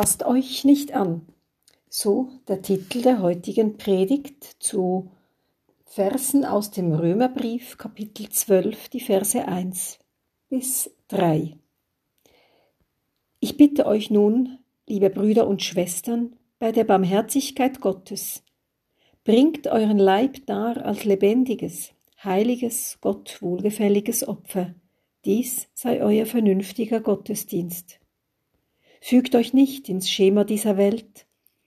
Passt euch nicht an. So der Titel der heutigen Predigt zu Versen aus dem Römerbrief Kapitel 12, die Verse 1 bis 3. Ich bitte euch nun, liebe Brüder und Schwestern, bei der Barmherzigkeit Gottes, bringt euren Leib dar als lebendiges, heiliges, Gott wohlgefälliges Opfer. Dies sei euer vernünftiger Gottesdienst. Fügt euch nicht ins Schema dieser Welt,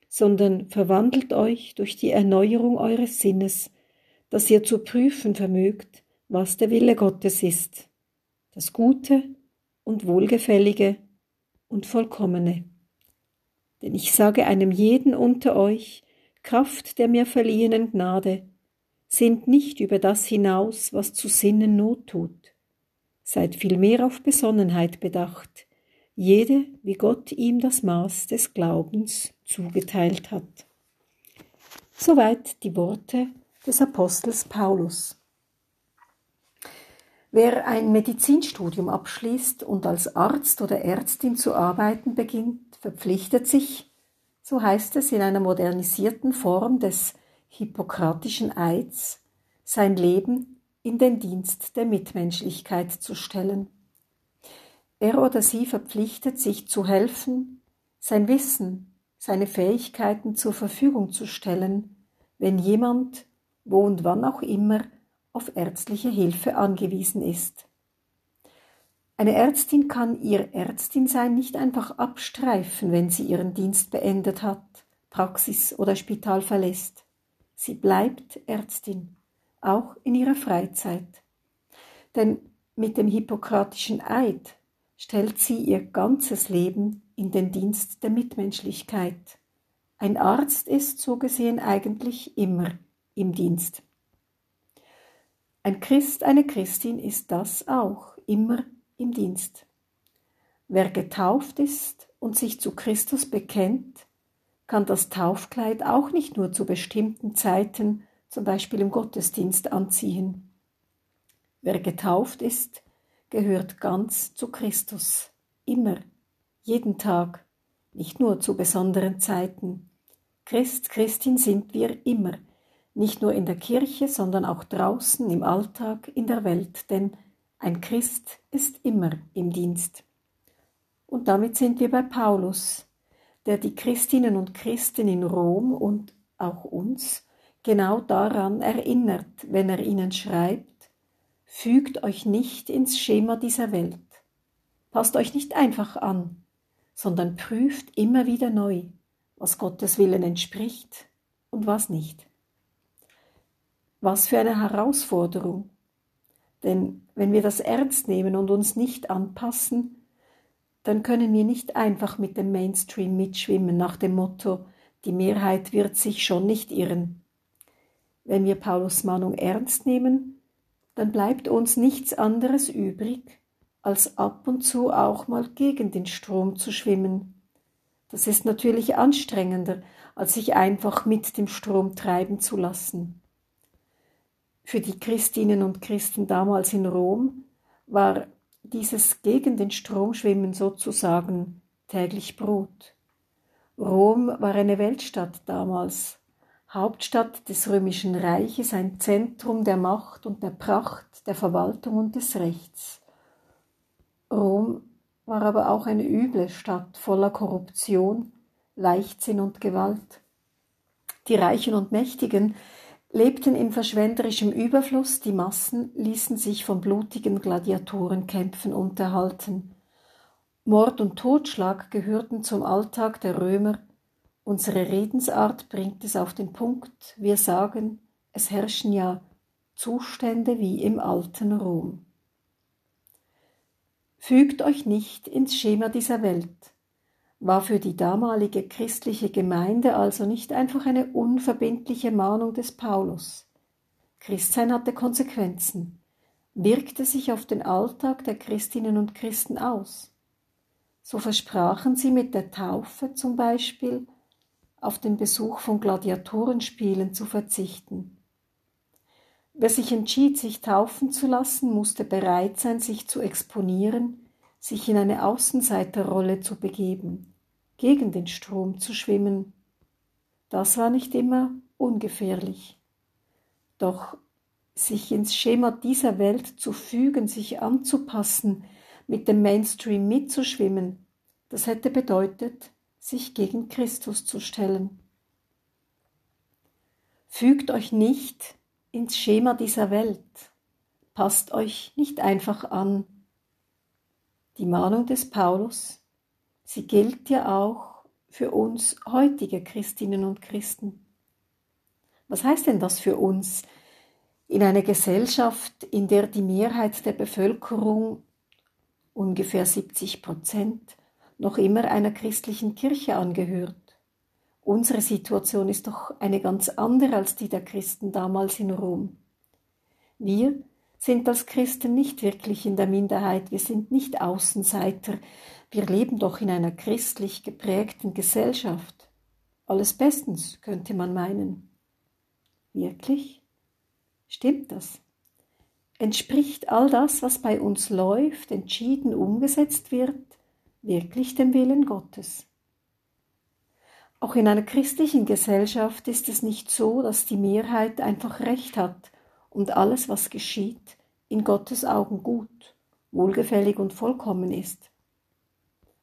sondern verwandelt euch durch die Erneuerung eures Sinnes, dass ihr zu prüfen vermögt, was der Wille Gottes ist, das Gute und Wohlgefällige und Vollkommene. Denn ich sage einem jeden unter euch, Kraft der mir verliehenen Gnade, sind nicht über das hinaus, was zu sinnen Not tut. Seid vielmehr auf Besonnenheit bedacht, jede, wie Gott ihm das Maß des Glaubens zugeteilt hat. Soweit die Worte des Apostels Paulus. Wer ein Medizinstudium abschließt und als Arzt oder Ärztin zu arbeiten beginnt, verpflichtet sich, so heißt es in einer modernisierten Form des hippokratischen Eids, sein Leben in den Dienst der Mitmenschlichkeit zu stellen. Er oder sie verpflichtet sich zu helfen, sein Wissen, seine Fähigkeiten zur Verfügung zu stellen, wenn jemand, wo und wann auch immer, auf ärztliche Hilfe angewiesen ist. Eine Ärztin kann ihr Ärztinsein nicht einfach abstreifen, wenn sie ihren Dienst beendet hat, Praxis oder Spital verlässt. Sie bleibt Ärztin, auch in ihrer Freizeit. Denn mit dem hippokratischen Eid stellt sie ihr ganzes Leben in den Dienst der Mitmenschlichkeit. Ein Arzt ist so gesehen eigentlich immer im Dienst. Ein Christ, eine Christin ist das auch, immer im Dienst. Wer getauft ist und sich zu Christus bekennt, kann das Taufkleid auch nicht nur zu bestimmten Zeiten, zum Beispiel im Gottesdienst, anziehen. Wer getauft ist, gehört ganz zu Christus, immer, jeden Tag, nicht nur zu besonderen Zeiten. Christ, Christin sind wir immer, nicht nur in der Kirche, sondern auch draußen im Alltag, in der Welt, denn ein Christ ist immer im Dienst. Und damit sind wir bei Paulus, der die Christinnen und Christen in Rom und auch uns genau daran erinnert, wenn er ihnen schreibt, Fügt euch nicht ins Schema dieser Welt. Passt euch nicht einfach an, sondern prüft immer wieder neu, was Gottes Willen entspricht und was nicht. Was für eine Herausforderung. Denn wenn wir das ernst nehmen und uns nicht anpassen, dann können wir nicht einfach mit dem Mainstream mitschwimmen nach dem Motto, die Mehrheit wird sich schon nicht irren. Wenn wir Paulus Mahnung ernst nehmen, dann bleibt uns nichts anderes übrig, als ab und zu auch mal gegen den Strom zu schwimmen. Das ist natürlich anstrengender, als sich einfach mit dem Strom treiben zu lassen. Für die Christinnen und Christen damals in Rom war dieses gegen den Strom schwimmen sozusagen täglich Brot. Rom war eine Weltstadt damals, Hauptstadt des römischen Reiches, ein Zentrum der Macht und der Pracht, der Verwaltung und des Rechts. Rom war aber auch eine üble Stadt voller Korruption, Leichtsinn und Gewalt. Die Reichen und Mächtigen lebten in verschwenderischem Überfluss, die Massen ließen sich von blutigen Gladiatorenkämpfen unterhalten. Mord und Totschlag gehörten zum Alltag der Römer Unsere Redensart bringt es auf den Punkt. Wir sagen, es herrschen ja Zustände wie im alten Rom. Fügt euch nicht ins Schema dieser Welt, war für die damalige christliche Gemeinde also nicht einfach eine unverbindliche Mahnung des Paulus. Christsein hatte Konsequenzen, wirkte sich auf den Alltag der Christinnen und Christen aus. So versprachen sie mit der Taufe zum Beispiel auf den Besuch von Gladiatorenspielen zu verzichten. Wer sich entschied, sich taufen zu lassen, musste bereit sein, sich zu exponieren, sich in eine Außenseiterrolle zu begeben, gegen den Strom zu schwimmen. Das war nicht immer ungefährlich. Doch sich ins Schema dieser Welt zu fügen, sich anzupassen, mit dem Mainstream mitzuschwimmen, das hätte bedeutet, sich gegen Christus zu stellen. Fügt euch nicht ins Schema dieser Welt, passt euch nicht einfach an. Die Mahnung des Paulus, sie gilt ja auch für uns heutige Christinnen und Christen. Was heißt denn das für uns in einer Gesellschaft, in der die Mehrheit der Bevölkerung, ungefähr 70 Prozent, noch immer einer christlichen Kirche angehört? Unsere Situation ist doch eine ganz andere als die der Christen damals in Rom. Wir sind als Christen nicht wirklich in der Minderheit, wir sind nicht Außenseiter, wir leben doch in einer christlich geprägten Gesellschaft. Alles bestens, könnte man meinen. Wirklich? Stimmt das? Entspricht all das, was bei uns läuft, entschieden umgesetzt wird, wirklich dem Willen Gottes? Auch in einer christlichen Gesellschaft ist es nicht so, dass die Mehrheit einfach recht hat und alles, was geschieht, in Gottes Augen gut, wohlgefällig und vollkommen ist.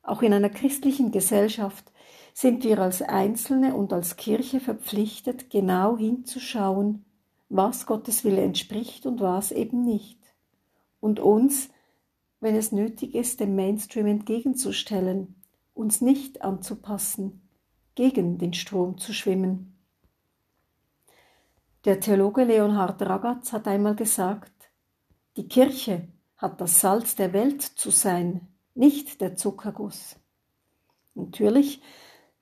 Auch in einer christlichen Gesellschaft sind wir als Einzelne und als Kirche verpflichtet, genau hinzuschauen, was Gottes Wille entspricht und was eben nicht, und uns, wenn es nötig ist, dem Mainstream entgegenzustellen, uns nicht anzupassen, gegen den Strom zu schwimmen. Der Theologe Leonhard Ragatz hat einmal gesagt, die Kirche hat das Salz der Welt zu sein, nicht der Zuckerguss. Natürlich,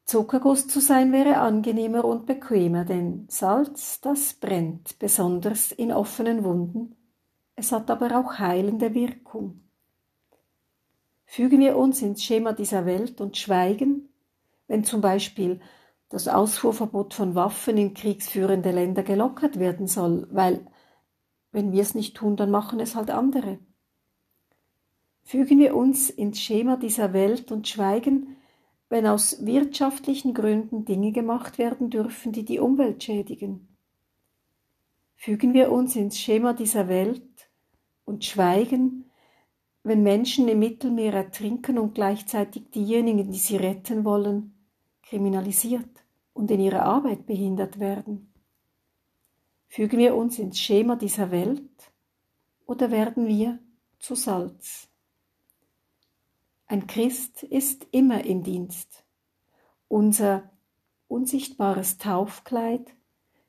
Zuckerguss zu sein wäre angenehmer und bequemer, denn Salz, das brennt, besonders in offenen Wunden. Es hat aber auch heilende Wirkung. Fügen wir uns ins Schema dieser Welt und schweigen, wenn zum Beispiel das Ausfuhrverbot von Waffen in kriegsführende Länder gelockert werden soll, weil wenn wir es nicht tun, dann machen es halt andere. Fügen wir uns ins Schema dieser Welt und schweigen, wenn aus wirtschaftlichen Gründen Dinge gemacht werden dürfen, die die Umwelt schädigen. Fügen wir uns ins Schema dieser Welt und schweigen, wenn Menschen im Mittelmeer ertrinken und gleichzeitig diejenigen, die sie retten wollen, kriminalisiert und in ihrer Arbeit behindert werden? Fügen wir uns ins Schema dieser Welt oder werden wir zu Salz? Ein Christ ist immer im Dienst. Unser unsichtbares Taufkleid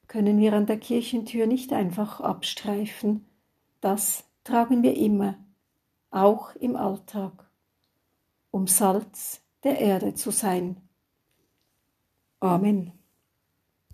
können wir an der Kirchentür nicht einfach abstreifen. Das tragen wir immer, auch im Alltag, um Salz der Erde zu sein. Amen.